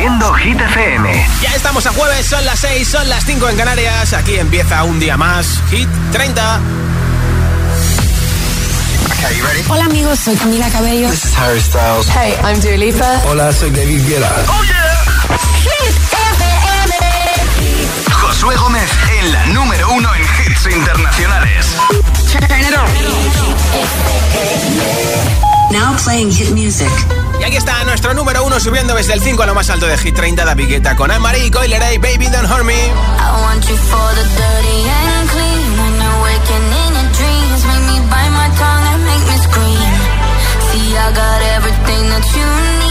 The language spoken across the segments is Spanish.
haciendo Hit FM. Ya estamos a jueves, son las 6, son las 5 en Canarias. Aquí empieza un día más. Hit 30. Hola amigos, soy Camila Cabello. This is Harry Styles. Hey, I'm Dua Lipa. Hola, soy David Guetta. Oh yeah. Hit FM. Josué Gómez en la número uno en hits internacionales. Now playing hit music. Y aquí está nuestro número uno subiendo desde el 5 a lo más alto de Hit 30, David Guetta con Anne-Marie y Baby Don't Hurt Me. And I got everything that you need.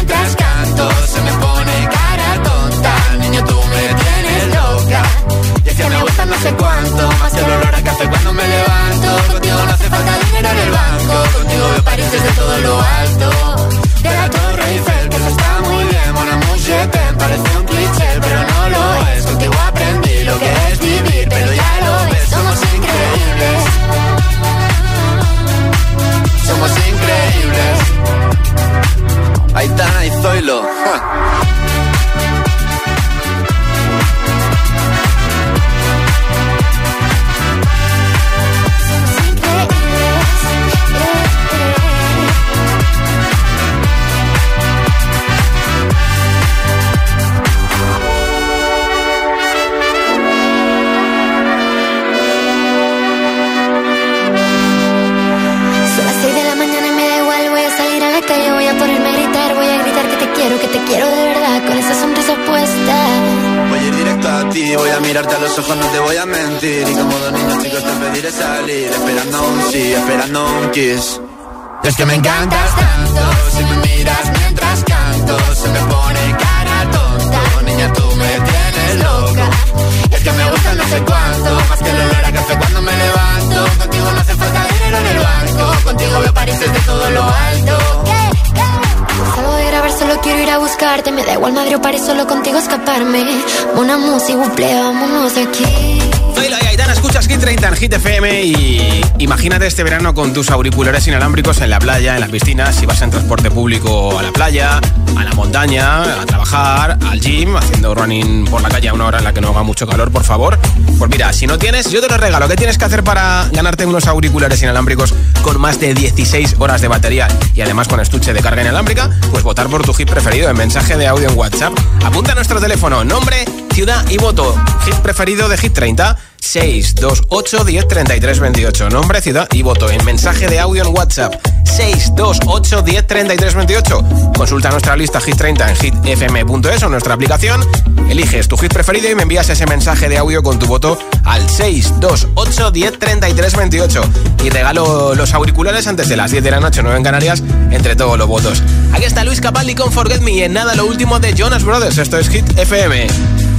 no sé cuánto, más que el olor a café cuando me levanto. Contigo no hace falta dinero tus auriculares inalámbricos en la playa, en la piscina, si vas en transporte público a la playa, a la montaña, a trabajar, al gym, haciendo running por la calle a una hora en la que no haga mucho calor, por favor. Pues mira, si no tienes, yo te lo regalo. ¿Qué tienes que hacer para ganarte unos auriculares inalámbricos con más de 16 horas de batería y además con estuche de carga inalámbrica? Pues votar por tu hit preferido en mensaje de audio en WhatsApp. Apunta a nuestro teléfono, nombre, ciudad y voto. Hit preferido de Hit 30 628 10 33 28. Nombre, ciudad y voto en mensaje de audio en WhatsApp 628 10 33 28. Consulta nuestra lista Hit 30 en hitfm.es o nuestra aplicación. Eliges tu hit preferido y me envías ese mensaje de audio con tu voto al 628 10 33 28. Y regalo los auriculares antes de las 10 de la noche, 9 en Canarias, entre todos los votos. Aquí está Luis Capaldi con Forget Me y en nada lo último de Jonas Brothers. Esto es Hit FM.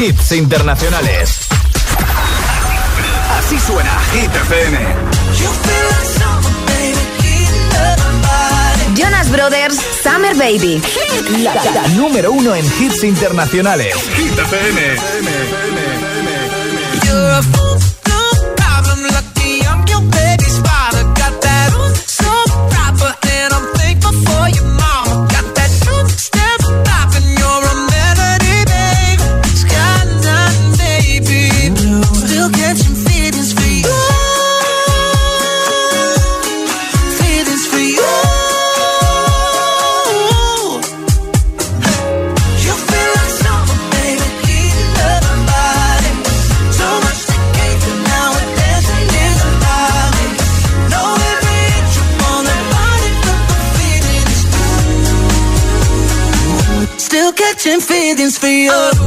Hits internacionales. Así suena Hit FM. Jonas Brothers, Summer Baby. La, la número uno en hits internacionales. Hit FM. catching feelings for you.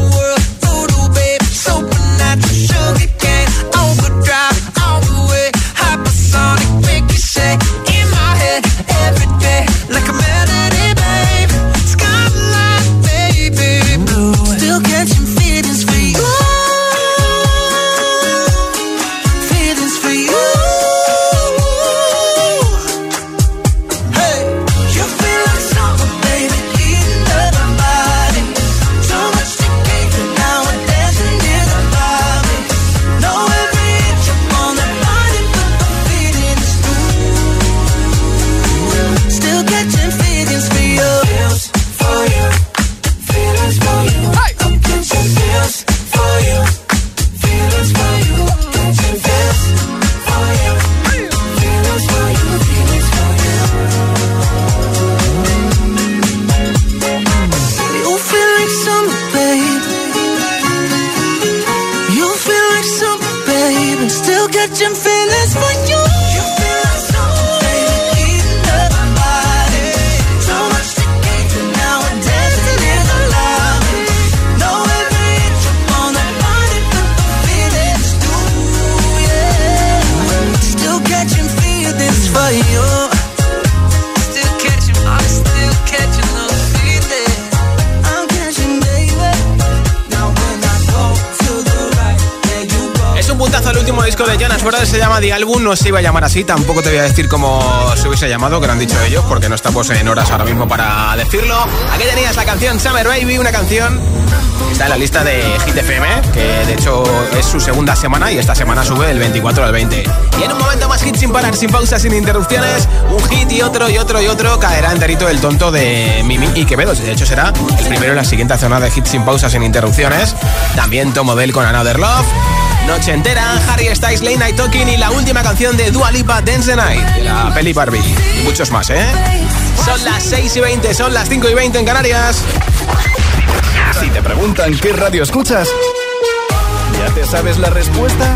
Álbum no se iba a llamar así, tampoco te voy a decir cómo se hubiese llamado, que lo han dicho ellos, porque no estamos en horas ahora mismo para decirlo. Aquí tenías la canción Summer Baby, una canción está en la lista de Hit FM, que de hecho es su segunda semana y esta semana sube del 24 al 20. Y en un momento más hit sin parar, sin pausas, sin interrupciones, un hit y otro y otro y otro, caerá enterito el tonto de Mimi y Quevedo. De hecho será el primero en la siguiente zona de hit sin pausas, sin interrupciones. También Tomo Del con Another Love. Noche entera, Harry Styles, Late Night Talking y la última canción de Dua Lipa, Dance the Night, de la peli Barbie. Y muchos más, ¿eh? Son las 6 y 20, son las 5 y 20 en Canarias. Si te preguntan qué radio escuchas, ¿ya te sabes la respuesta?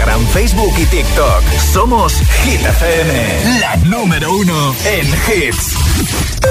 Facebook y TikTok. Somos Hit FM, la número uno en hits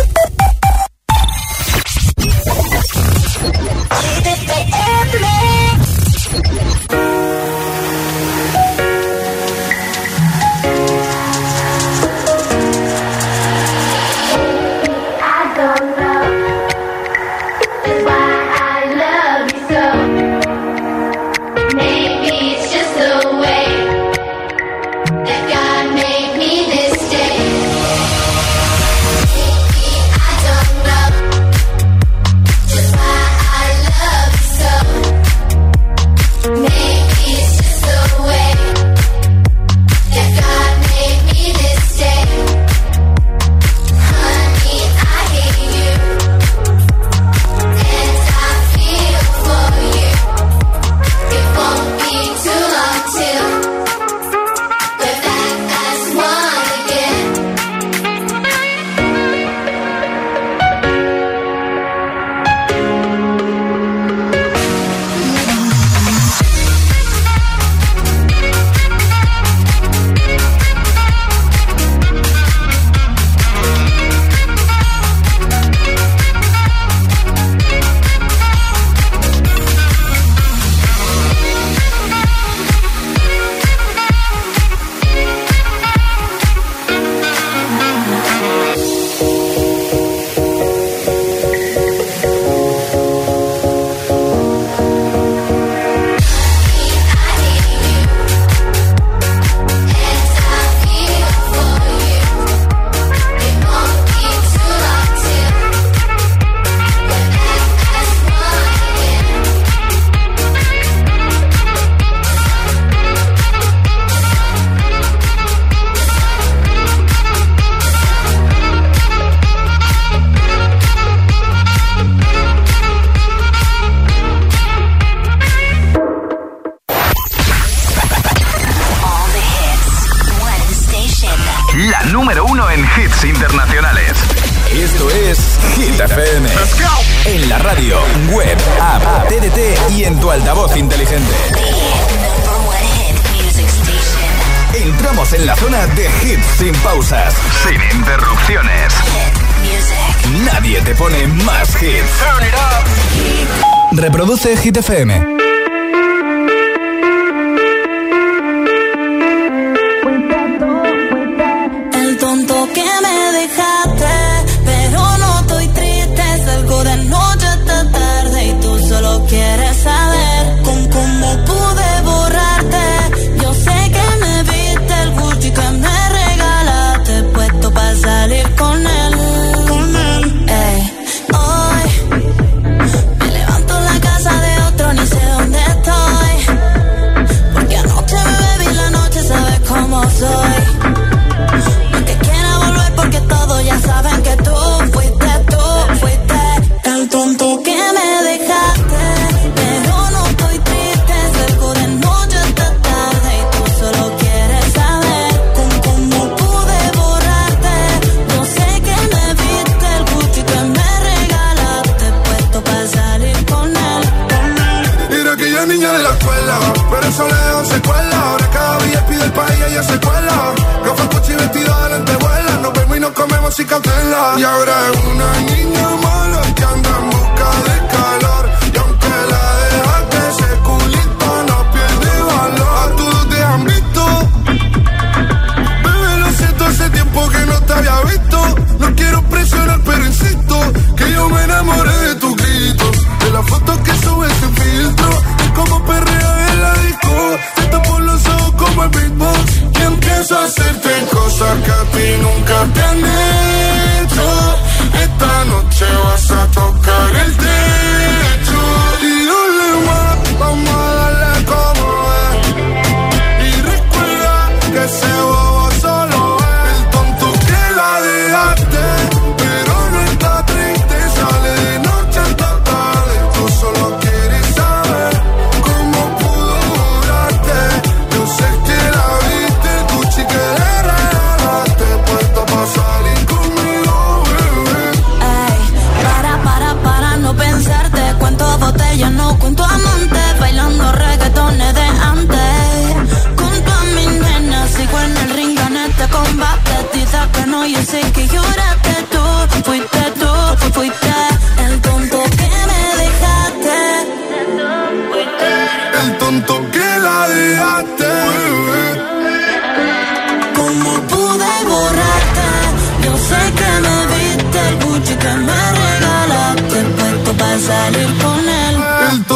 FM.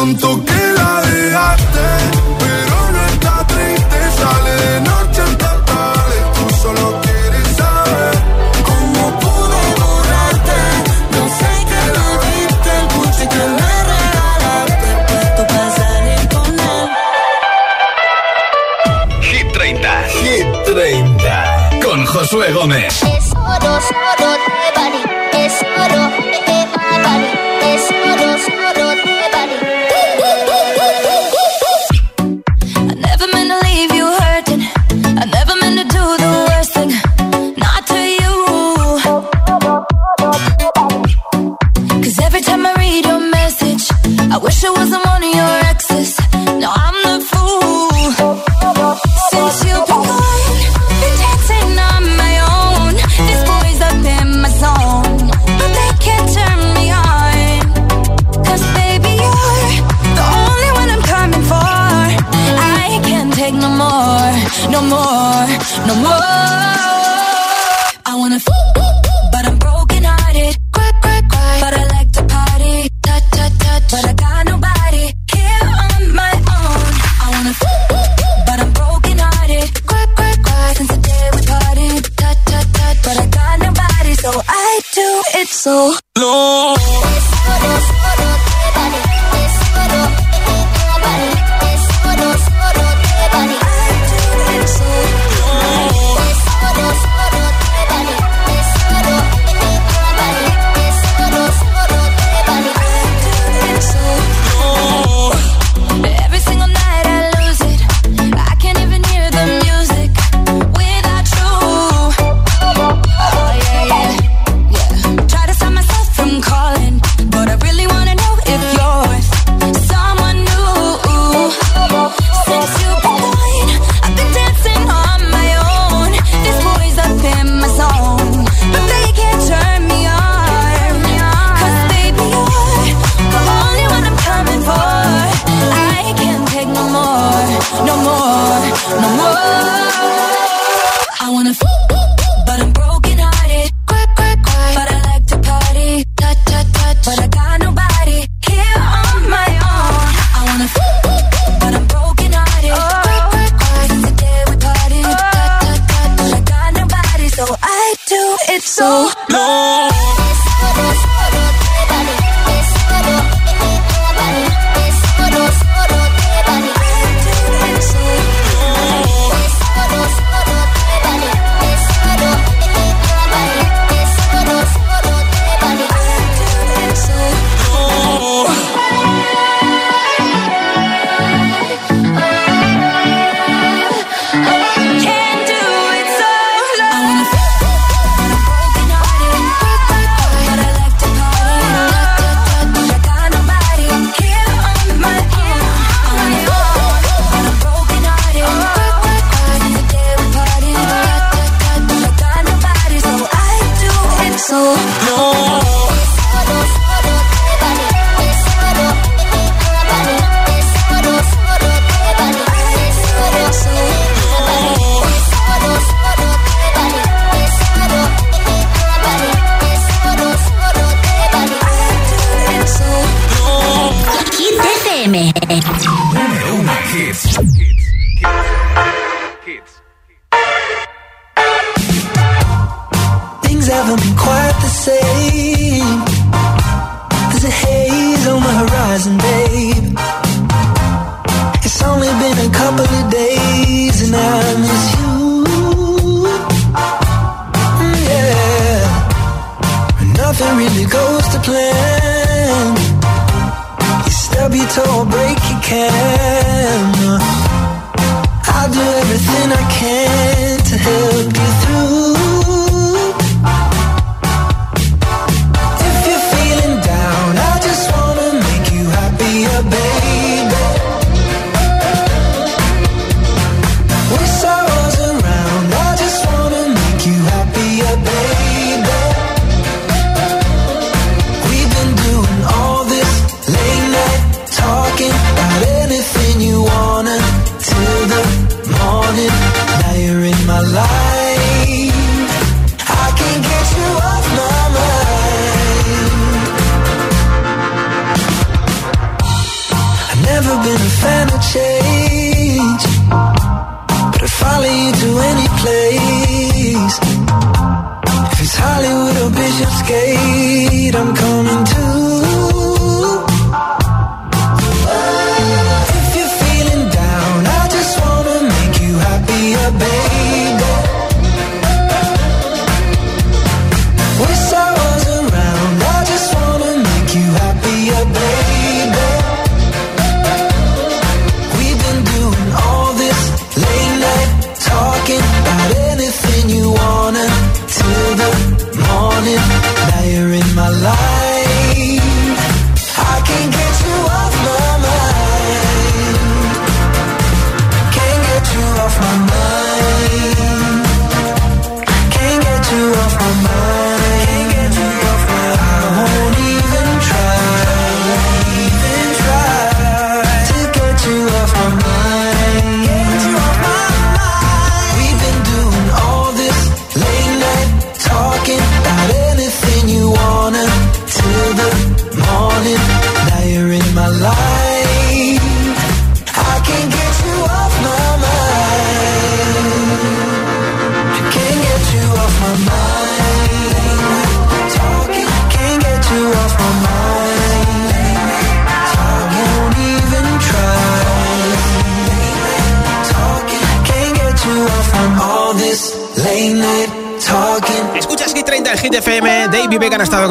contó que la dejaste, pero nuestra tristeza sale de noche hasta tarde. Tú solo quieres saber cómo pude borrarte. No sé que lo viste, el coche que me regalaste, puesto para salir con él. Hit 30, Hit 30, con Josué Gómez.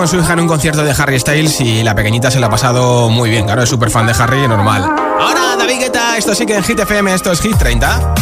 Con su hija en un concierto de Harry Styles y la pequeñita se la ha pasado muy bien. Claro, es súper fan de Harry, normal. Ahora, David Guetta, esto sí que en Hit FM, esto es Hit 30.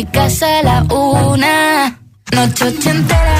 mi casa a la una. Noche entera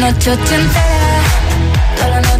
noche entera, toda la noche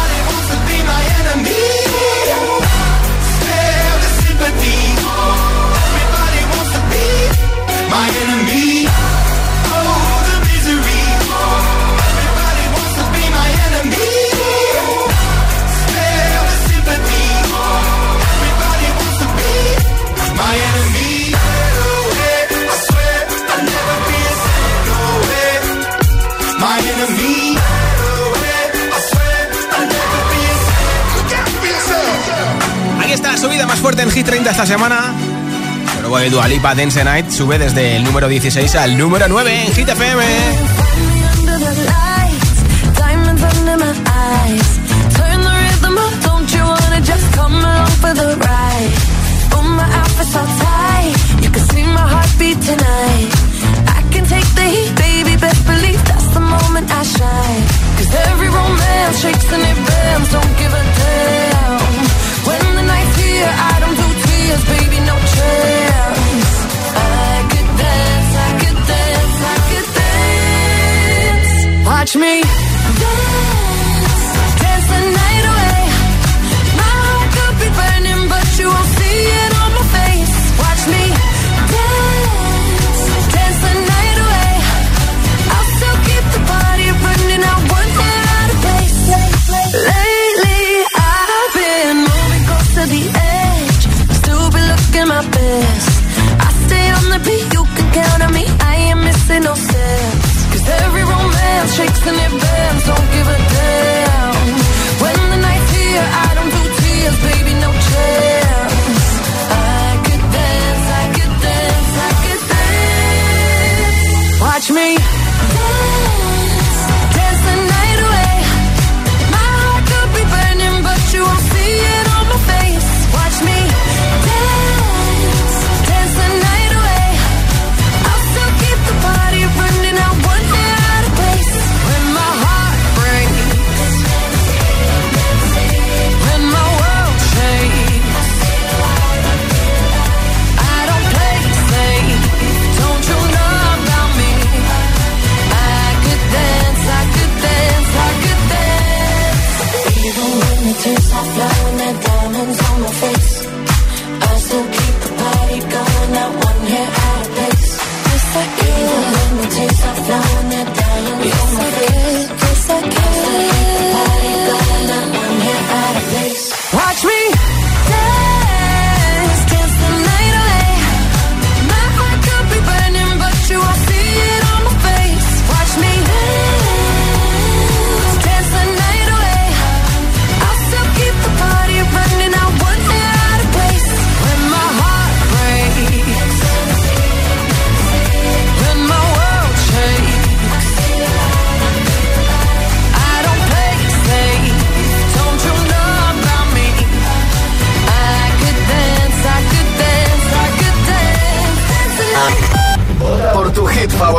Fuerte en Hit 30 esta semana. Luego de Dualipa Dance Night sube desde el número 16 al número 9 en Hit FM. I don't do tears, baby, no chance. I could dance, I could dance, I could dance. Watch me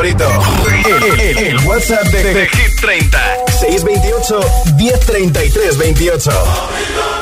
favorito. El, WhatsApp de, Hit 30. 628 1033 28.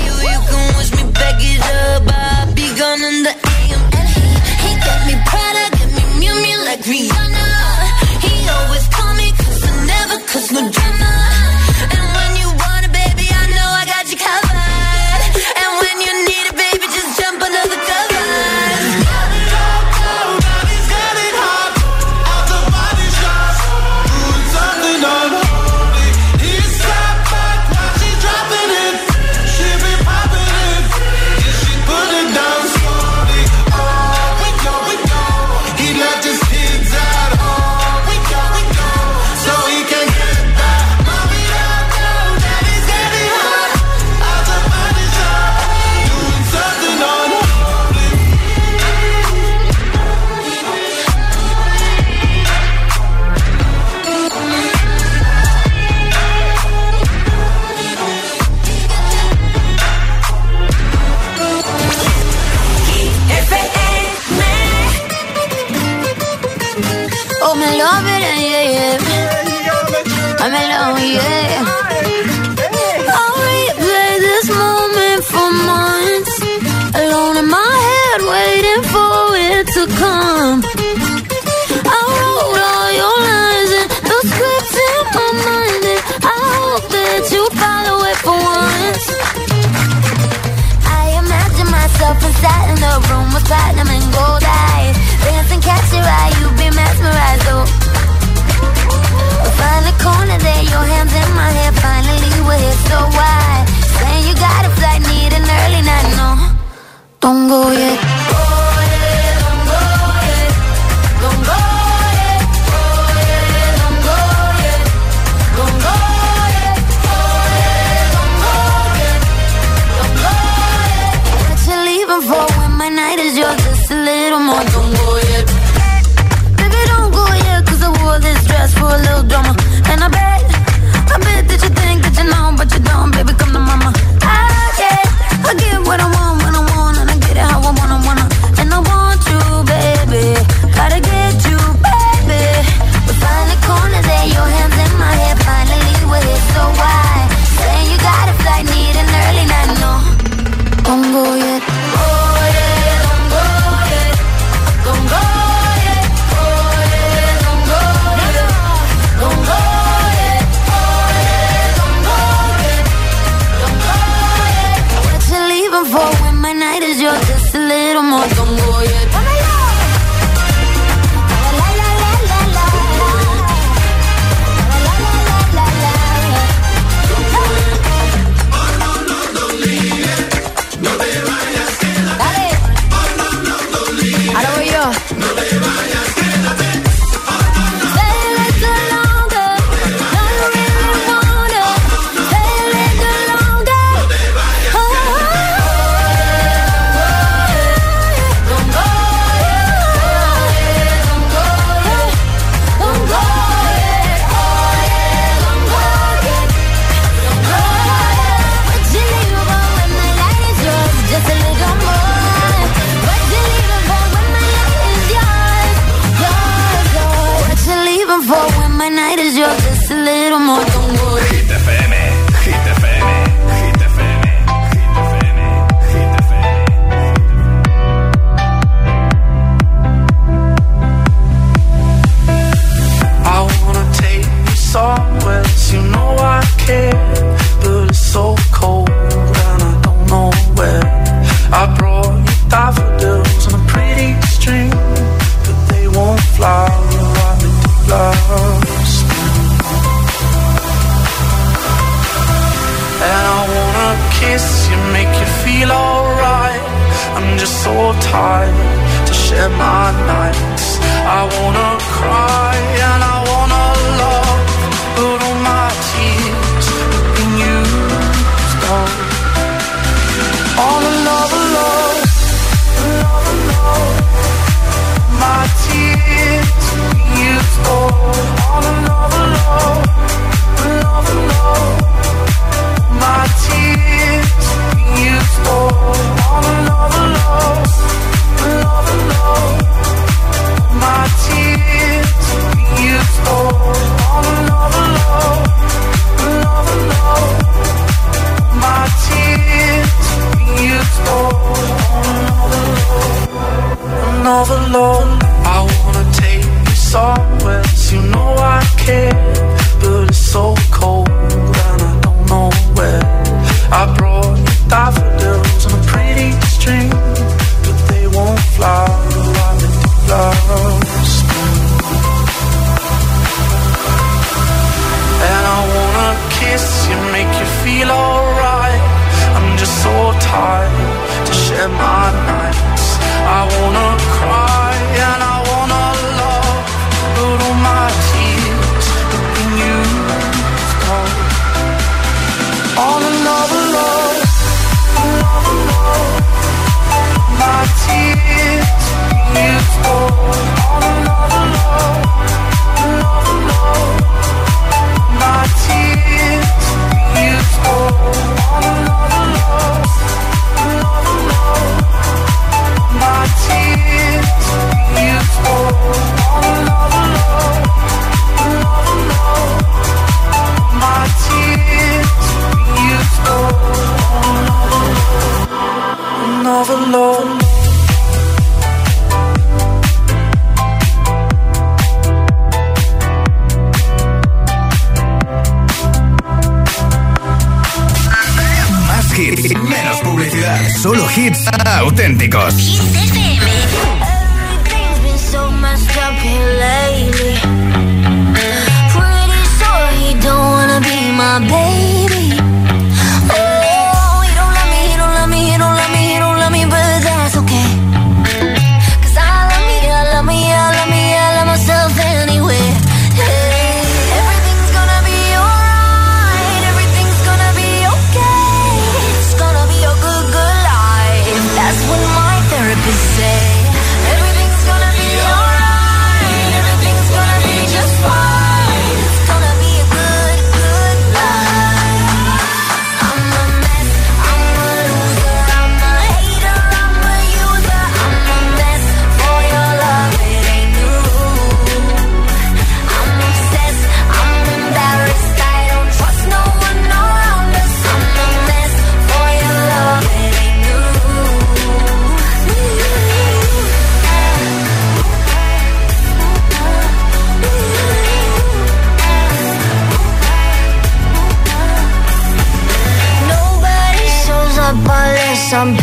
some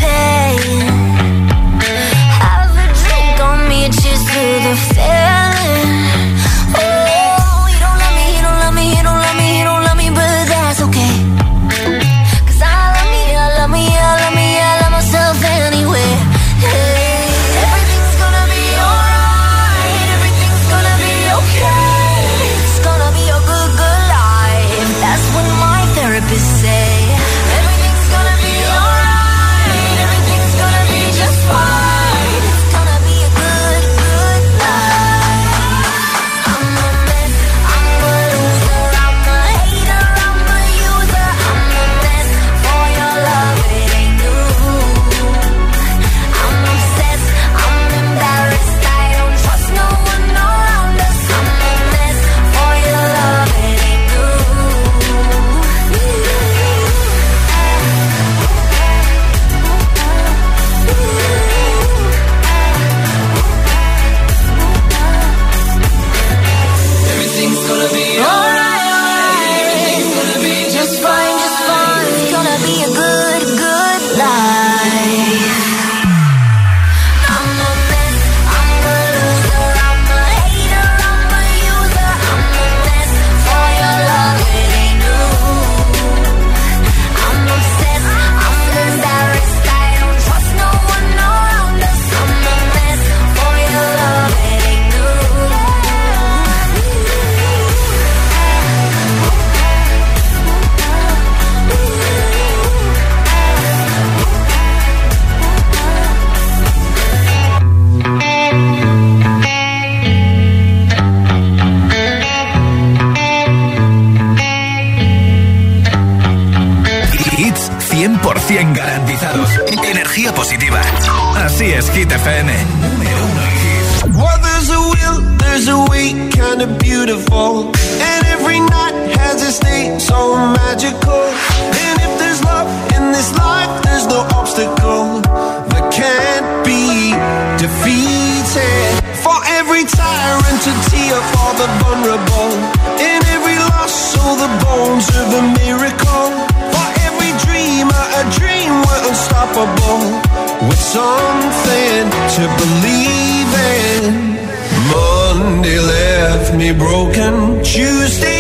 broken. Tuesday,